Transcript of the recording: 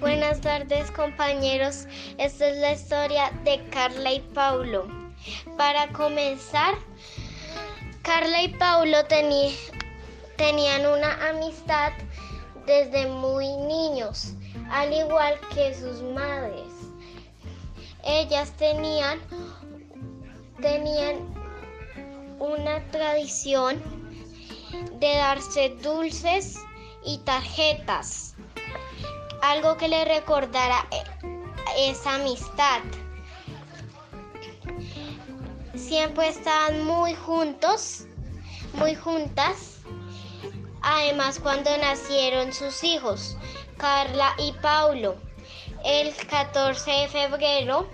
Buenas tardes compañeros, esta es la historia de Carla y Paulo. Para comenzar, Carla y Paulo tenían una amistad desde muy niños, al igual que sus madres. Ellas tenían, tenían una tradición de darse dulces y tarjetas, algo que le recordara eh, esa amistad. Siempre estaban muy juntos, muy juntas. Además, cuando nacieron sus hijos, Carla y Paulo, el 14 de febrero